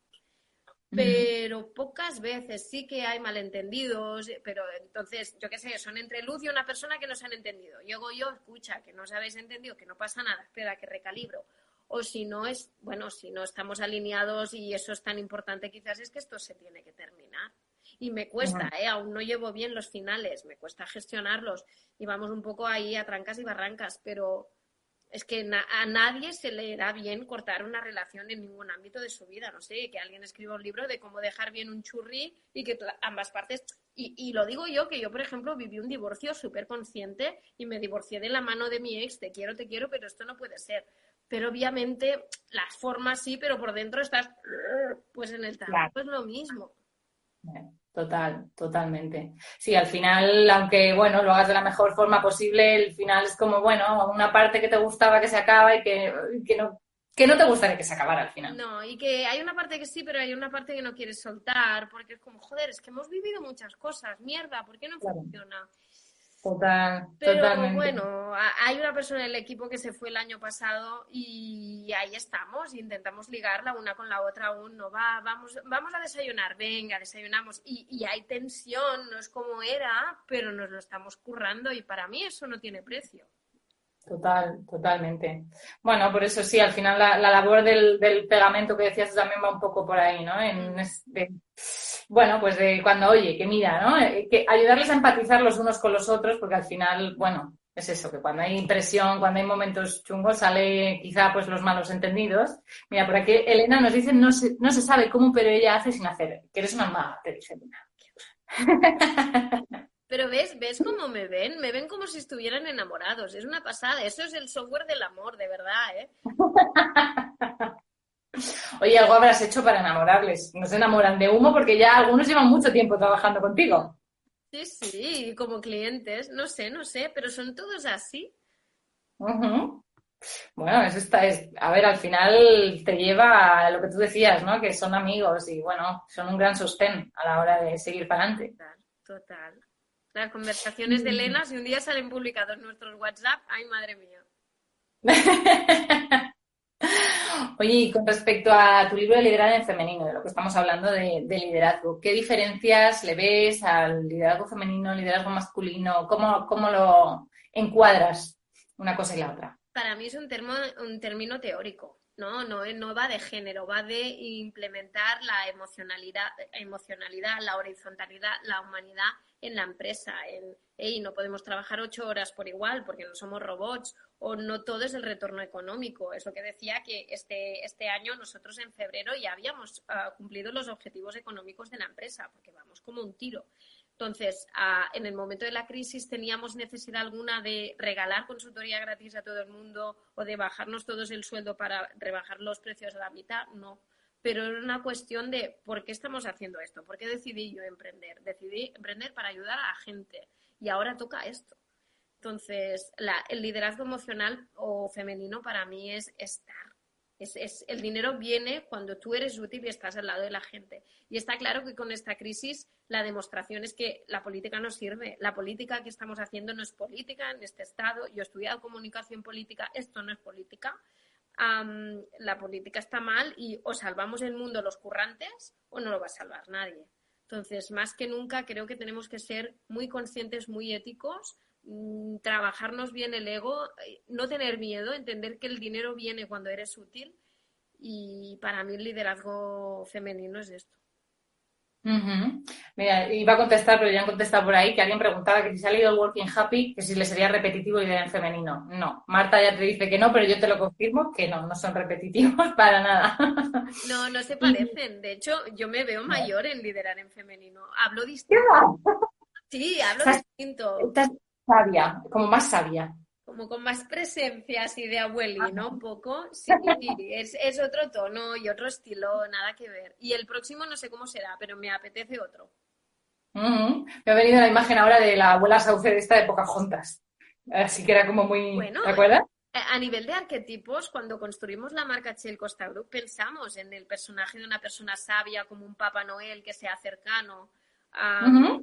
pero pocas veces sí que hay malentendidos, pero entonces, yo qué sé, son entre Luz y una persona que no se han entendido. Llego yo, escucha, que no os habéis entendido, que no pasa nada, espera, que recalibro. O si no es, bueno, si no estamos alineados y eso es tan importante, quizás es que esto se tiene que terminar. Y me cuesta, ¿eh? aún no llevo bien los finales, me cuesta gestionarlos y vamos un poco ahí a trancas y barrancas, pero es que a nadie se le da bien cortar una relación en ningún ámbito de su vida. No sé, que alguien escriba un libro de cómo dejar bien un churri y que ambas partes. Y, lo digo yo, que yo, por ejemplo, viví un divorcio súper consciente y me divorcié de la mano de mi ex, te quiero, te quiero, pero esto no puede ser. Pero obviamente las formas sí, pero por dentro estás, pues en el trabajo es lo mismo. Total, totalmente. Sí, al final, aunque bueno, lo hagas de la mejor forma posible, el final es como, bueno, una parte que te gustaba que se acaba y que, no, que no te gustaría que se acabara al final. No, y que hay una parte que sí, pero hay una parte que no quieres soltar, porque es como, joder, es que hemos vivido muchas cosas, mierda, ¿por qué no funciona? Total, Pero bueno, hay una persona en el equipo que se fue el año pasado y ahí estamos, intentamos ligarla una con la otra aún no va, vamos, vamos a desayunar, venga, desayunamos y, y hay tensión, no es como era, pero nos lo estamos currando y para mí eso no tiene precio. Total, totalmente. Bueno, por eso sí, al final la, labor del, pegamento que decías también va un poco por ahí, ¿no? En, mm. bueno, pues de cuando, oye, que mira, ¿no? Eh, que ayudarles a empatizar los unos con los otros, porque al final, bueno, es eso, que cuando hay impresión, cuando hay momentos chungos, sale quizá pues los malos entendidos. Mira, por aquí Elena nos dice, no se, no se sabe cómo, pero ella hace sin hacer, que eres una maga, te dice Elena. Pero ves, ves cómo me ven, me ven como si estuvieran enamorados. Es una pasada, eso es el software del amor, de verdad, ¿eh? *laughs* Oye, algo habrás hecho para enamorarles. No se enamoran de humo porque ya algunos llevan mucho tiempo trabajando contigo. Sí, sí, como clientes, no sé, no sé, pero son todos así. Bueno, eso está, es, a ver, al final te lleva a lo que tú decías, ¿no? Que son amigos y bueno, son un gran sostén a la hora de seguir para adelante. Total, total. Las conversaciones de Elena, si un día salen publicados nuestros WhatsApp, ¡ay, madre mía! *laughs* Oye, y con respecto a tu libro de liderazgo en femenino, de lo que estamos hablando de, liderazgo, ¿qué diferencias le ves al liderazgo femenino, liderazgo masculino? ¿Cómo, cómo lo encuadras una cosa y la otra? Para mí es un, un término teórico. ¿no? No, no va de género, va de implementar la emocionalidad, emocionalidad, la horizontalidad, la humanidad en la empresa. En, hey, no podemos trabajar ocho horas por igual porque no somos robots o no todo es el retorno económico. Es lo que decía que este, este año nosotros en febrero ya habíamos ah, cumplido los objetivos económicos de la empresa porque vamos como un tiro. Entonces, en el momento de la crisis teníamos necesidad alguna de regalar consultoría gratis a todo el mundo o de bajarnos todos el sueldo para rebajar los precios a la mitad, no. Pero era una cuestión de por qué estamos haciendo esto, por qué decidí yo emprender. Decidí emprender para ayudar a la gente y ahora toca esto. Entonces, el liderazgo emocional o femenino para mí es estar es, el dinero viene cuando tú eres útil y estás al lado de la gente. Y está claro que con esta crisis la demostración es que la política no sirve. La política que estamos haciendo no es política en este estado. Yo he estudiado comunicación política, esto no es política. La política está mal y o salvamos el mundo los currantes o no lo va a salvar nadie. Entonces, más que nunca, creo que tenemos que ser muy conscientes, muy éticos Mm, trabajarnos bien el ego, eh, no tener miedo, entender que el dinero viene cuando eres útil y para mí el liderazgo femenino es esto. Mira, iba a contestar, pero ya han contestado por ahí que alguien preguntaba que si se ha leído el Working Happy, que si le sería repetitivo y en femenino. No, Marta ya te dice que no, pero yo te lo confirmo que no, no son repetitivos *laughs* para nada. No, no se parecen. De hecho, yo me veo mayor en liderar en femenino. Hablo distinto. Sí, hablo distinto. Estás sabia, como más sabia como con más presencia así de abueli, ¿no? Un poco. Sí, es, es, otro tono y otro estilo, nada que ver. Y el próximo no sé cómo será, pero me apetece otro. Me ha venido la imagen ahora de la abuela sauce de esta época juntas. Así que era como muy... Bueno, ¿Te acuerdas? A nivel de arquetipos, cuando construimos la marca Chel Costa Group, pensamos en el personaje de una persona sabia como un Papá Noel que sea cercano,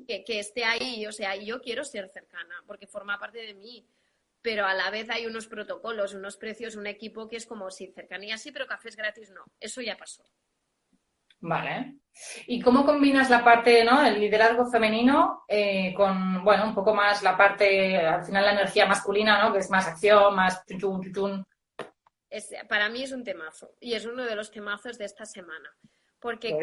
que, que, esté ahí. O sea, yo quiero ser cercana porque forma parte de mí pero a la vez hay unos protocolos, unos precios, un equipo que es como, si cercanía sí, pero cafés gratis no. Eso ya pasó. Vale. ¿Y cómo combinas la parte, ¿no? El liderazgo femenino eh, con, bueno, un poco más la parte, al final la energía masculina, ¿no? Que es más acción, más chuchun, chuchun. para mí es un temazo y es uno de los temazos de esta semana. Porque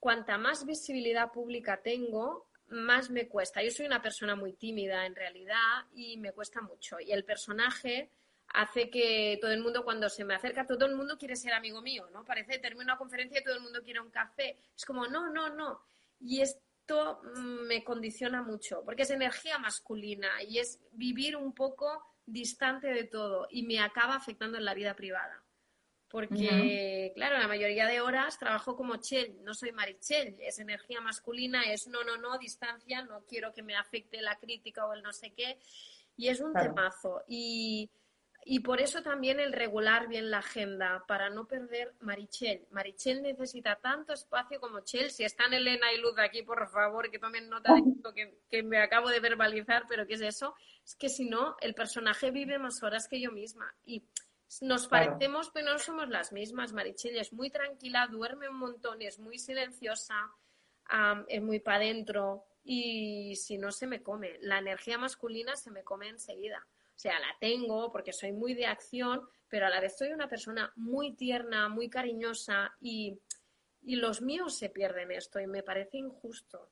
cuanta más visibilidad pública tengo, más me cuesta. Yo soy una persona muy tímida en realidad y me cuesta mucho. Y el personaje hace que todo el mundo, cuando se me acerca, todo el mundo quiere ser amigo mío, ¿no? Parece, termino una conferencia y todo el mundo quiere un café. Es como, no, no, no. Y esto mm, me condiciona mucho, porque es energía masculina y es vivir un poco distante de todo y me acaba afectando en la vida privada. Porque, claro, la mayoría de horas trabajo como Chel, no soy Marichel, es energía masculina, es no, no, no, distancia, no quiero que me afecte la crítica o el no sé qué, y es un temazo. Y, y, por eso también el regular bien la agenda, para no perder Marichel. Marichel necesita tanto espacio como Chel. Si están Elena y Luz aquí, por favor, que tomen nota de esto que, que me acabo de verbalizar, pero ¿qué es eso? Es que si no, el personaje vive más horas que yo misma. Y nos parecemos, pero no somos las mismas. Marichel es muy tranquila, duerme un montón, es muy silenciosa, es muy para adentro y si no se me come. La energía masculina se me come enseguida. O sea, la tengo porque soy muy de acción, pero a la vez soy una persona muy tierna, muy cariñosa y, y los míos se pierden esto y me parece injusto.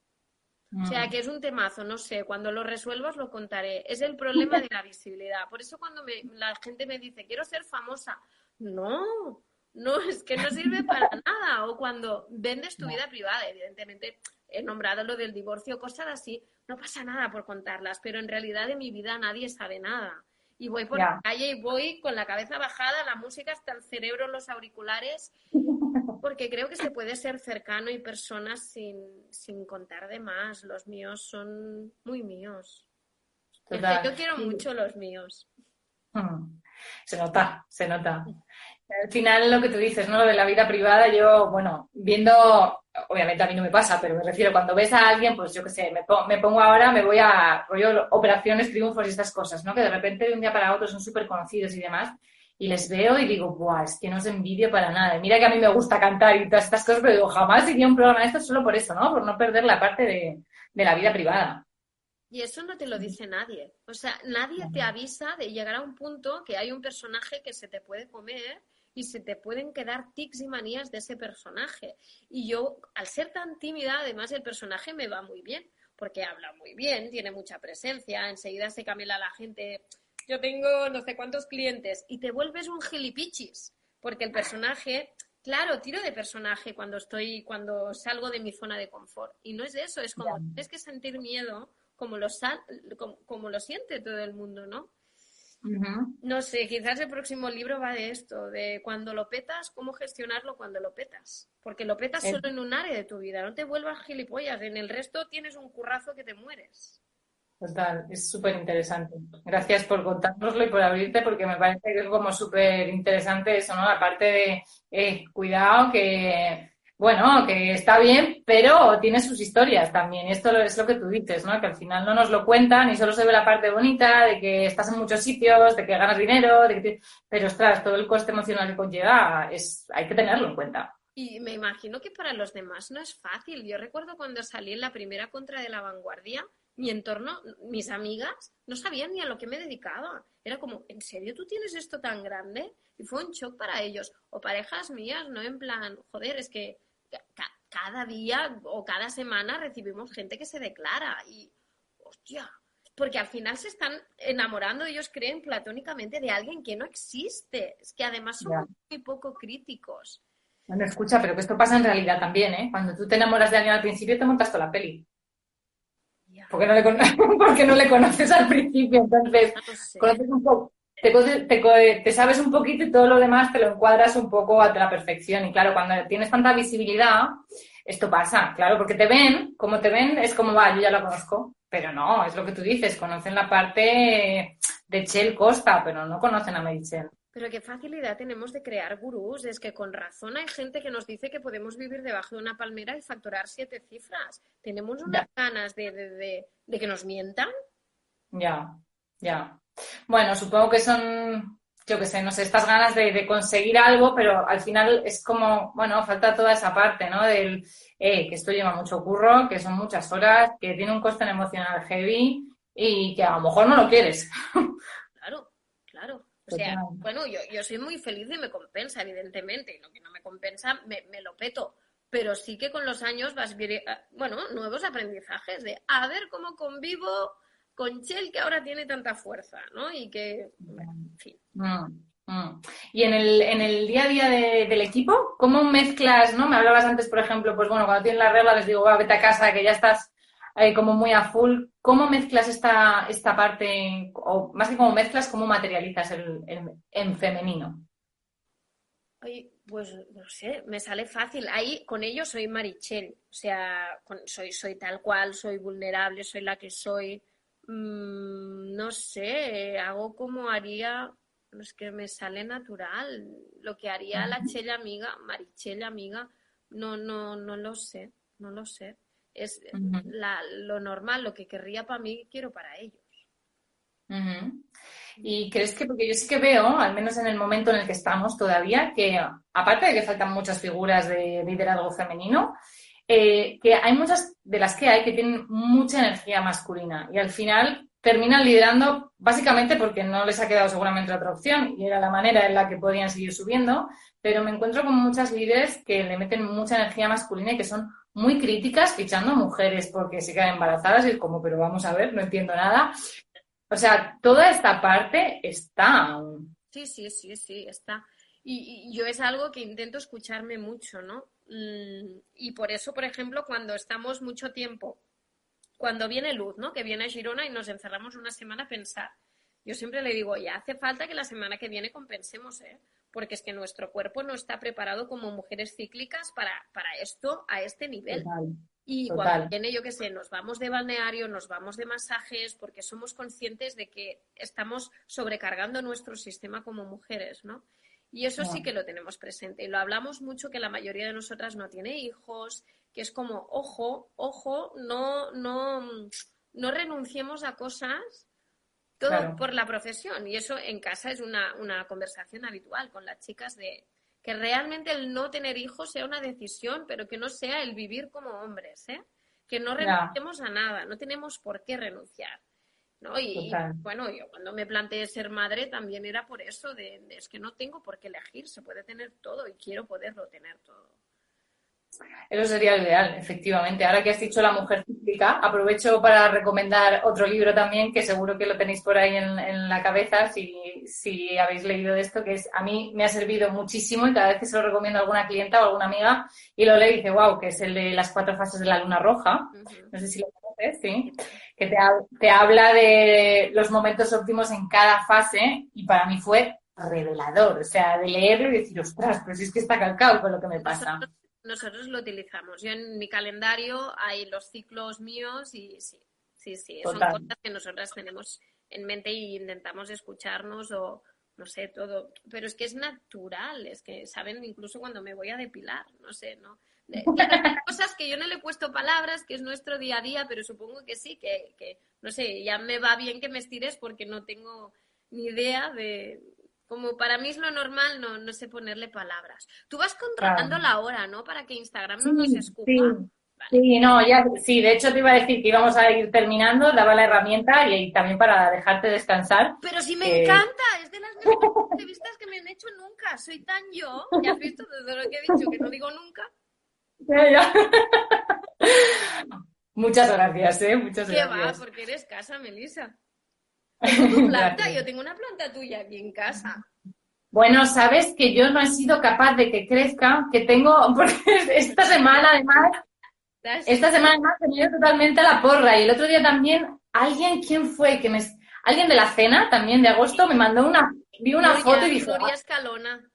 O sea, mm. que es un temazo, no sé, cuando lo resuelvas lo contaré. Es el problema de la visibilidad. Por eso cuando me, la gente me dice, quiero ser famosa, no, no, es que no sirve para *laughs* nada. O cuando vendes tu vida privada, evidentemente he nombrado lo del divorcio, cosas así, no pasa nada por contarlas, pero en realidad de mi vida nadie sabe nada. Y voy por la calle y voy con la cabeza bajada, la música hasta el cerebro, los auriculares *laughs* *laughs* porque creo que se puede ser cercano y personas sin, sin contar de más. Los míos son muy míos. Yo quiero mucho los míos. Mm. Se nota, se nota. Al final lo que tú dices, ¿no? De la vida privada, yo, bueno, viendo, obviamente a mí no me pasa, pero me refiero, cuando ves a alguien, pues yo qué sé, me, pongo, me pongo ahora, me voy a rollo operaciones, triunfos y estas cosas, ¿no? Que de repente de un día para otro son súper conocidos y demás y les veo y digo, Buah, es que no os envidio para nada. mira que a mí me gusta cantar y todas estas cosas, pero digo, jamás iría un programa de esto solo por eso, ¿no? Por no perder la parte de, la vida privada. Y eso no te lo dice nadie. O sea, nadie te avisa de llegar a un punto que hay un personaje que se te puede comer y se te pueden quedar tics y manías de ese personaje. Y yo, al ser tan tímida, además el personaje me va muy bien, porque habla muy bien, tiene mucha presencia, enseguida se camela la gente yo tengo no sé cuántos clientes y te vuelves un gilipichis, porque el personaje, claro, tiro de personaje cuando estoy, cuando salgo de mi zona de confort. Y no es eso, es como tienes que sentir miedo como lo, como, lo siente todo el mundo, ¿no? No sé, quizás el próximo libro va de esto, de cuando lo petas, cómo gestionarlo cuando lo petas. Porque lo petas solo en un área de tu vida, no te vuelvas gilipollas, en el resto tienes un currazo que te mueres. Total, es súper interesante. Gracias por contárnoslo y por abrirte, porque me parece que es como súper interesante eso, ¿no? Aparte de, eh, cuidado, que, bueno, que está bien, pero tiene sus historias también. Y esto es lo que tú dices, ¿no? Que al final no nos lo cuentan y solo se ve la parte bonita de que estás en muchos sitios, de que ganas dinero, de que pero ostras, todo el coste emocional que conlleva es, hay que tenerlo en cuenta. Y me imagino que para los demás no es fácil. Yo recuerdo cuando salí en la primera contra de la vanguardia, mi entorno, mis amigas, no sabían ni a lo que me dedicaba. Era como, ¿en serio tú tienes esto tan grande? Y fue un shock para ellos. O parejas mías, ¿no? En plan, joder, es que cada día o cada semana recibimos gente que se declara y, hostia, porque al final se están enamorando, ellos creen platónicamente de alguien que no existe. Es que además son muy poco críticos. Bueno, escucha, pero que esto pasa en realidad también, ¿eh? Cuando tú te enamoras de alguien al principio, te montas toda la peli. Porque no, le *laughs* porque no le conoces al principio, entonces conoces un poco, te, sabes un poquito y todo lo demás te lo encuadras un poco a la perfección. Y claro, cuando tienes tanta visibilidad, esto pasa, claro, porque te ven, como te ven, es como, va, yo ya lo conozco. Pero no, es lo que tú dices, conocen la parte de Chel Costa, pero no conocen a Merichel. Pero qué facilidad tenemos de crear gurús. Es que con razón hay gente que nos dice que podemos vivir debajo de una palmera y facturar siete cifras. Tenemos unas ganas de, que nos mientan. Ya, ya. Bueno, supongo que son, yo qué sé, no sé, estas ganas de, conseguir algo, pero al final es como, bueno, falta toda esa parte, ¿no? Del eh, que esto lleva mucho curro, que son muchas horas, que tiene un coste emocional heavy y que a lo mejor no lo quieres. *laughs* O sea, bueno, yo, yo soy muy feliz y me compensa, evidentemente, y lo que no me compensa me, lo peto. Pero sí que con los años vas, eh, bueno, nuevos aprendizajes de a ver cómo convivo con Chel que ahora tiene tanta fuerza, ¿no? Y que, en fin. Mm, mm. Y en el, en el día a día del equipo, ¿cómo mezclas, no? Me hablabas antes, por ejemplo, pues bueno, cuando tienes la regla les digo, va, vete a casa, que ya estás eh, como muy a full. ¿Cómo mezclas esta, esta parte, o más que cómo mezclas, cómo materializas el, en femenino? pues no sé, me sale fácil. Ahí con ellos soy Marichel, o sea, soy, soy tal cual, soy vulnerable, soy la que soy. Mm, no sé, hago como haría, es que me sale natural, lo que haría la Chella amiga, Marichel amiga, no, no, no lo sé, no lo sé es lo normal, lo que querría para mí, quiero para ellos. ¿Y crees que, porque yo sí que veo, al menos en el momento en el que estamos todavía, que aparte de que faltan muchas figuras de liderazgo femenino, eh, que hay muchas de las que hay que tienen mucha energía masculina y al final terminan liderando básicamente porque no les ha quedado seguramente otra opción y era la manera en la que podían seguir subiendo, pero me encuentro con muchas líderes que le meten mucha energía masculina y que son muy críticas fichando mujeres porque se quedan embarazadas y es como, pero vamos a ver, no entiendo nada. O sea, toda esta parte está. Sí, sí, sí, sí, está. Y, yo es algo que intento escucharme mucho, ¿no? Mm, y por eso, por ejemplo, cuando estamos mucho tiempo, cuando viene Luz, ¿no? Que viene a Girona y nos encerramos una semana a pensar. Yo siempre le digo, ya hace falta que la semana que viene compensemos, ¿eh? porque es que nuestro cuerpo no está preparado como mujeres cíclicas para, para esto a este nivel. y cuando viene, yo qué sé, nos vamos de balneario, nos vamos de masajes, porque somos conscientes de que estamos sobrecargando nuestro sistema como mujeres, ¿no? Y eso sí que lo tenemos presente. Y lo hablamos mucho que la mayoría de nosotras no tiene hijos, que es como, ojo, ojo, no, no, no renunciemos a cosas todo por la profesión. Y eso en casa es una, conversación habitual con las chicas de que realmente el no tener hijos sea una decisión, pero que no sea el vivir como hombres, ¿eh? Que no renunciemos a nada, no tenemos por qué renunciar. ¿no? Y, bueno, yo cuando me planteé ser madre también era por eso, de, es que no tengo por qué elegir, se puede tener todo y quiero poderlo tener todo. Eso sería lo ideal, efectivamente. Ahora que has dicho la mujer cíclica, aprovecho para recomendar otro libro también, que seguro que lo tenéis por ahí en, la cabeza, si, si, habéis leído de esto, que es a mí me ha servido muchísimo y cada vez que se lo recomiendo a alguna clienta o alguna amiga y lo lee dice, wow, que es el de las cuatro fases de la luna roja. No sé si lo conoces, sí. Que te, te habla de los momentos óptimos en cada fase y para mí fue revelador, o sea, de leerlo y decir, ostras, pero si es que está calcado con lo que me pasa nosotros lo utilizamos. Yo en mi calendario hay los ciclos míos y sí, sí, sí, son cosas que nosotras tenemos en mente y intentamos escucharnos o no sé, todo. Pero es que es natural, es que saben incluso cuando me voy a depilar, no sé, ¿no? *laughs* cosas que yo no le he puesto palabras, que es nuestro día a día, pero supongo que sí, que, que no sé, ya me va bien que me estires porque no tengo ni idea de, como para mí es lo normal, no, no sé ponerle palabras. Tú vas controlando la hora, ¿no? Para que Instagram no nos escupa. Sí. no, ya, sí, de hecho te iba a decir que íbamos a ir terminando, daba la herramienta y, también para dejarte descansar. Pero sí me encanta, es de las mejores entrevistas que me han hecho nunca. Soy tan yo, ya has visto desde lo que he dicho que no digo nunca. *laughs* Muchas gracias, ¿eh? Muchas ¿Qué gracias. va? Porque eres casa, Melissa. Tengo tu *laughs* planta, yo tengo una planta tuya aquí en casa. Bueno, sabes que yo no he sido capaz de que crezca, que tengo, *laughs* porque esta semana además, esta semana además he venido totalmente a la porra y el otro día también alguien, ¿quién fue? Que me, alguien de la cena también de agosto me mandó una, vi una foto y Escalona.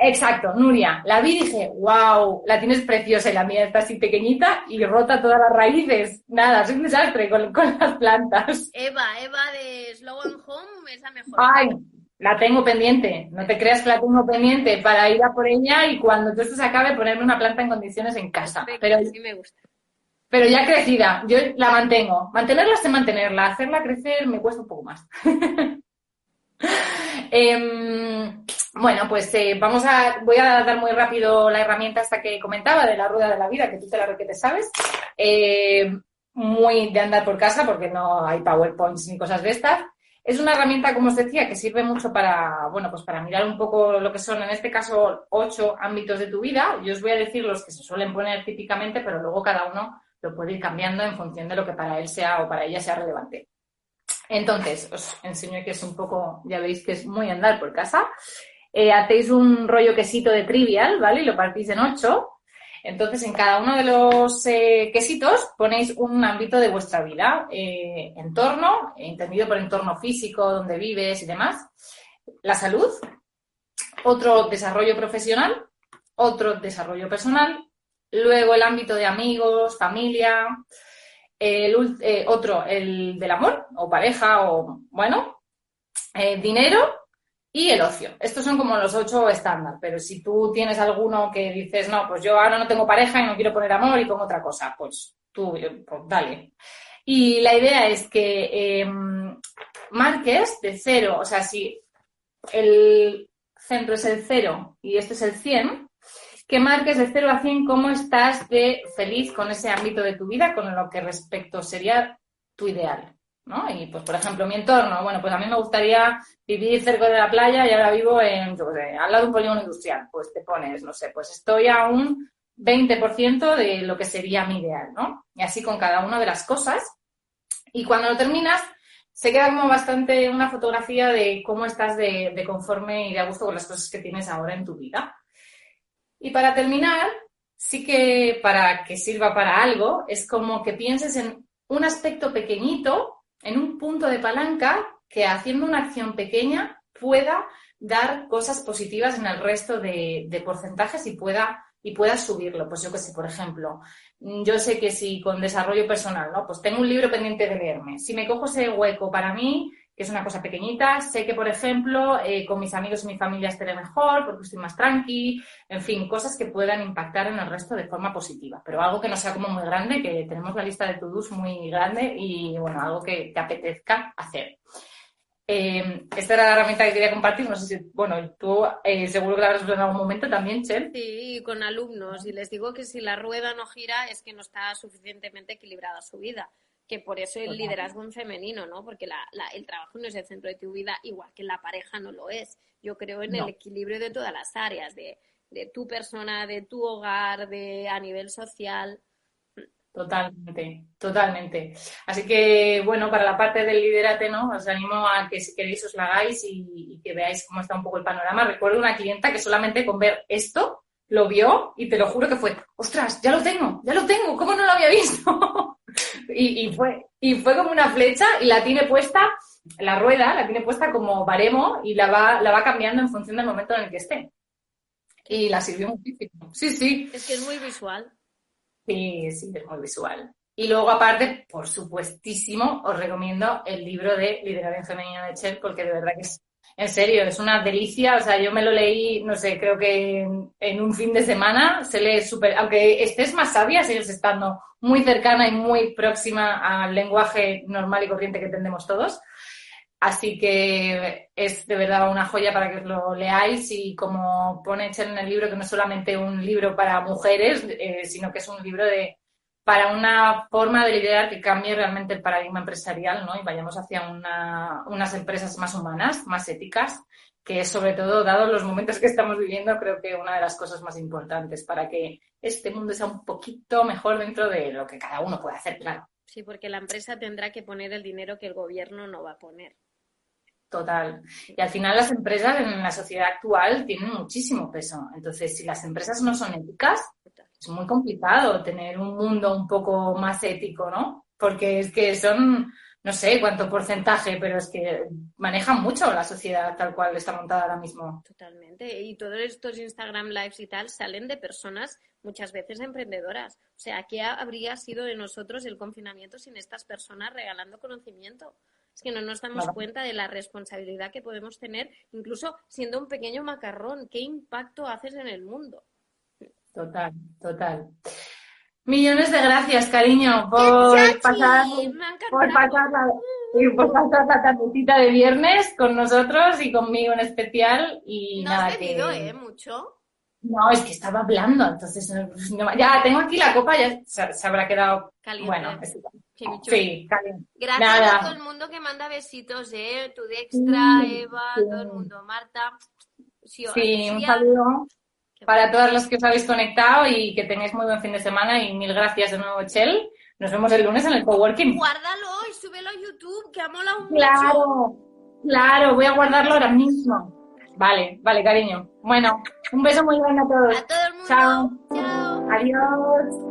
Exacto, Nuria. La vi y dije, wow, la tienes preciosa y la mía está así pequeñita y rota todas las raíces. Nada, soy un desastre con, con las plantas. Eva, Eva de Slow and Home es la mejor. Ay, la tengo pendiente. No te creas que la tengo pendiente para ir a por ella y cuando todo esto se acabe ponerme una planta en condiciones en casa. Perfecto, Pero, sí me gusta. pero ya crecida, yo la mantengo. Mantenerla sé mantenerla, hacerla crecer me cuesta un poco más. *laughs* Em, bueno, pues eh, vamos a, voy a dar muy rápido la herramienta hasta que comentaba de la rueda de la vida, que tú te la requete sabes. Eh, muy de andar por casa porque no hay PowerPoints ni cosas de estas. Es una herramienta, como os decía, que sirve mucho para, bueno, pues para mirar un poco lo que son, en este caso, ocho ámbitos de tu vida. Yo os voy a decir los que se suelen poner típicamente, pero luego cada uno lo puede ir cambiando en función de lo que para él sea o para ella sea relevante. Entonces, os enseño que es un poco, ya veis que es muy andar por casa. Eh, hacéis un rollo quesito de trivial, ¿vale? Y lo partís en ocho. Entonces, en cada uno de los eh, quesitos ponéis un ámbito de vuestra vida. Eh, entorno, entendido por entorno físico, donde vives y demás. La salud. Otro desarrollo profesional. Otro desarrollo personal. Luego el ámbito de amigos, familia. El, eh, otro, el del amor o pareja o, bueno, eh, dinero y el ocio. Estos son como los ocho estándar, pero si tú tienes alguno que dices, no, pues yo ahora no tengo pareja y no quiero poner amor y pongo otra cosa, pues tú, eh, pues dale. Y la idea es que eh, marques de cero, o sea, si el centro es el cero y este es el 100, que marques de 0 a 100 cómo estás de feliz con ese ámbito de tu vida, con lo que respecto sería tu ideal. ¿no? Y pues, por ejemplo, mi entorno, bueno, pues a mí me gustaría vivir cerca de la playa y ahora vivo en, yo al lado de un polígono industrial. Pues te pones, no sé, pues estoy a un 20% de lo que sería mi ideal, ¿no? Y así con cada una de las cosas. Y cuando lo terminas, se queda como bastante una fotografía de cómo estás de, de conforme y de a gusto con las cosas que tienes ahora en tu vida. Y para terminar, sí que para que sirva para algo, es como que pienses en un aspecto pequeñito, en un punto de palanca, que haciendo una acción pequeña pueda dar cosas positivas en el resto de, porcentajes y pueda, y subirlo. Pues yo que sé, por ejemplo, yo sé que si con desarrollo personal, ¿no? Pues tengo un libro pendiente de leerme. Si me cojo ese hueco para mí, es una cosa pequeñita. Sé que, por ejemplo, eh, con mis amigos y mi familia estaré mejor porque estoy más tranqui. En fin, cosas que puedan impactar en el resto de forma positiva. Pero algo que no sea como muy grande, que tenemos la lista de to-dos muy grande y, bueno, algo que te apetezca hacer. Eh, esta era la herramienta que quería compartir. No sé si, bueno, tú eh, seguro que la habrás usado en algún momento también, Chel. Sí, con alumnos. Y les digo que si la rueda no gira es que no está suficientemente equilibrada su vida que por eso el liderazgo en femenino, ¿no? Porque la, la, el trabajo no es el centro de tu vida, igual que la pareja no lo es. Yo creo en no. el equilibrio de todas las áreas, de, de, tu persona, de tu hogar, de a nivel social. Totalmente, totalmente. Así que, bueno, para la parte del liderate, ¿no? Os animo a que si queréis os la hagáis y, y que veáis cómo está un poco el panorama. Recuerdo una clienta que solamente con ver esto lo vio y te lo juro que fue, ostras, ya lo tengo, ya lo tengo, ¿cómo no lo había visto? *laughs* y, y, fue, y fue como una flecha y la tiene puesta, la rueda la tiene puesta como baremo y la va, la va cambiando en función del momento en el que esté. Y la sirvió muchísimo. Sí, sí. Es que es muy visual. Sí, sí, es muy visual. Y luego, aparte, por supuestísimo, os recomiendo el libro de Liderazgo Femenino de Cher, porque de verdad que es en serio, es una delicia. O sea, yo me lo leí, no sé, creo que en, un fin de semana se lee súper. Aunque estés más sabia, sigues estando muy cercana y muy próxima al lenguaje normal y corriente que entendemos todos. Así que es de verdad una joya para que os lo leáis y como pone en el libro, que no es solamente un libro para mujeres, eh, sino que es un libro de para una forma de liderar que cambie realmente el paradigma empresarial, ¿no? Y vayamos hacia una, unas empresas más humanas, más éticas, que es sobre todo, dado los momentos que estamos viviendo, creo que una de las cosas más importantes para que este mundo sea un poquito mejor dentro de lo que cada uno puede hacer, claro. Sí, porque la empresa tendrá que poner el dinero que el gobierno no va a poner. Total. Y al final las empresas en la sociedad actual tienen muchísimo peso. Entonces, si las empresas no son éticas, es muy complicado tener un mundo un poco más ético, ¿no? Porque es que son, no sé cuánto porcentaje, pero es que manejan mucho la sociedad tal cual está montada ahora mismo. Totalmente. Y todos estos Instagram Lives y tal salen de personas muchas veces emprendedoras. O sea, ¿qué habría sido de nosotros el confinamiento sin estas personas regalando conocimiento? Es que no nos damos cuenta de la responsabilidad que podemos tener, incluso siendo un pequeño macarrón. ¿Qué impacto haces en el mundo? Total, total. Millones de gracias, cariño, por pasar, por pasar la, por pasar la tardecita de viernes con nosotros y conmigo en especial. Y no nada, has bebido, ¿eh? Mucho. No, es que estaba hablando, entonces ya tengo aquí la copa, ya se, habrá quedado caliente. Bueno, sí, caliente. Gracias a todo el mundo que manda besitos, ¿eh? Tu Dextra, Eva, todo el mundo, Marta. Sí, un saludo para todas las que os habéis conectado y que tengáis muy buen fin de semana y mil gracias de nuevo, Chel. Nos vemos el lunes en el coworking. Guárdalo y súbelo a YouTube, que ha molado mucho. Claro, claro, voy a guardarlo ahora mismo. Vale, vale, cariño. Bueno, un beso muy grande a todos. A todo el mundo. Chao. Chao. Adiós.